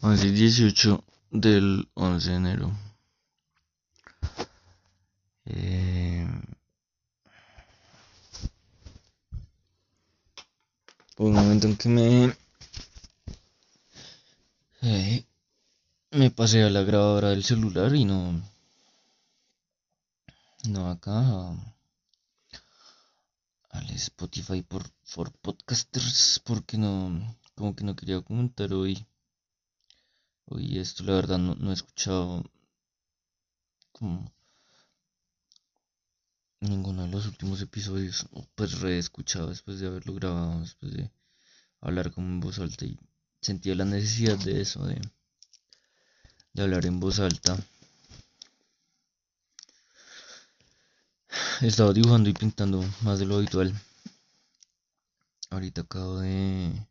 11 y 18 del 11 de enero. Eh, un momento en que me eh, me pasé a la grabadora del celular y no no acá al Spotify por for podcasters porque no como que no quería comentar hoy hoy esto la verdad no, no he escuchado como ninguno de los últimos episodios. Pues reescuchado después de haberlo grabado después de hablar como en voz alta y sentía la necesidad de eso de, de hablar en voz alta. He estado dibujando y pintando más de lo habitual. Ahorita acabo de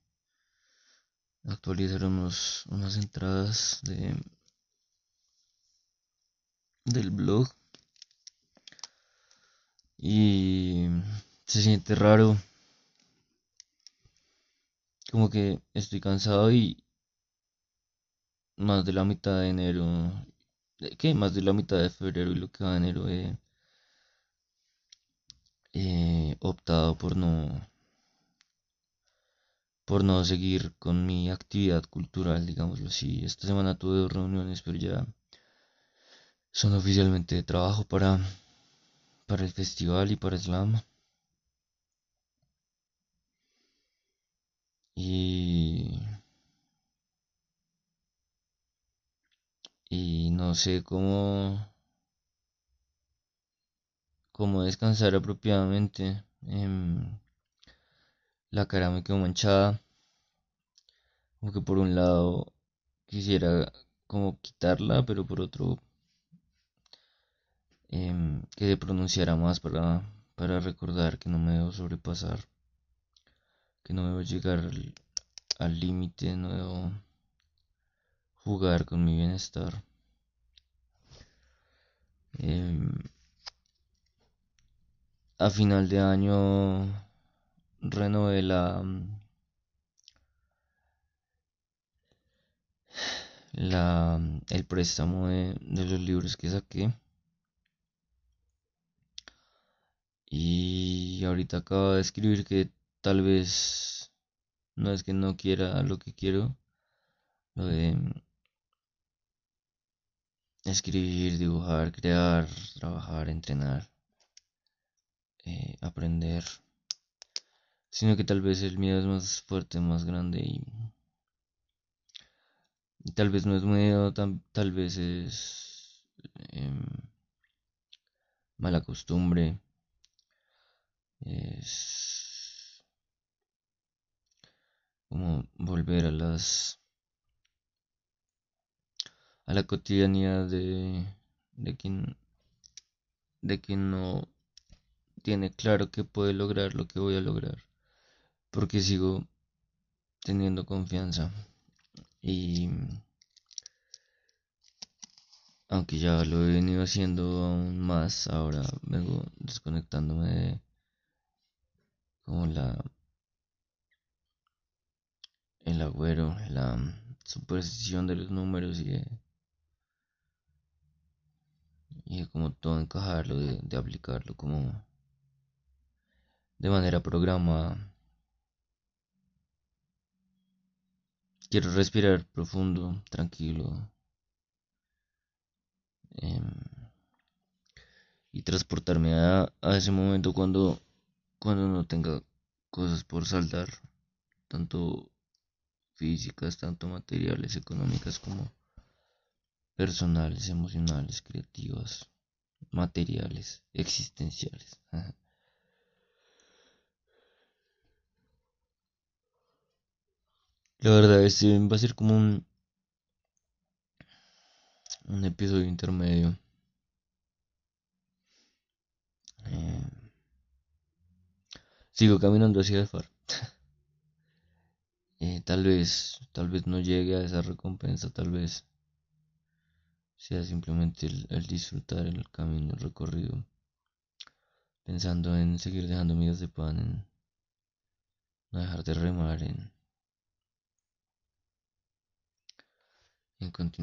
actualizar unos, unas entradas de del blog y se siente raro. Como que estoy cansado y más de la mitad de enero, ¿qué? Más de la mitad de febrero y lo que va enero he, optado por no por no seguir con mi actividad cultural, digámoslo así. Esta semana tuve dos reuniones, pero ya son oficialmente de trabajo para para el festival y para Slam. Y, y no sé cómo, cómo descansar apropiadamente. Em, la cara me quedó manchada. Como que por un lado quisiera como quitarla, pero por otro Em, que pronunciara más para, para recordar que no me debo sobrepasar, que no debo llegar al límite, no debo jugar con mi bienestar. Em, a final de año renové la, la el préstamo de los libros que saqué. Y ahorita acabo de escribir que tal vez no es que no quiera lo que quiero, lo de escribir, dibujar, crear, trabajar, entrenar, eh, aprender, sino que tal vez el miedo es más fuerte, más grande y, tal vez no es miedo, tal vez es em, mala costumbre es como volver a las a la cotidianidad de, de quien de quien no tiene claro que puede lograr lo que voy a lograr porque sigo teniendo confianza y aunque ya lo he venido haciendo aún más ahora vengo desconectándome de como la el agüero, la superstición de los números y de, y como todo encajarlo, de, aplicarlo como de manera programada. Quiero respirar profundo, tranquilo. Em, y transportarme a, a ese momento cuando cuando no tenga cosas por saldar, tanto físicas, tanto materiales, económicas como personales, emocionales, creativas, materiales, existenciales. La verdad, este va a ser como un, un episodio intermedio. Eh, Sigo caminando hacia el far. Eh, tal vez, tal vez no llegue a esa recompensa, tal vez sea simplemente el, disfrutar el camino, el recorrido, pensando en seguir dejando migas de pan, en no dejar de remar, en en continuación.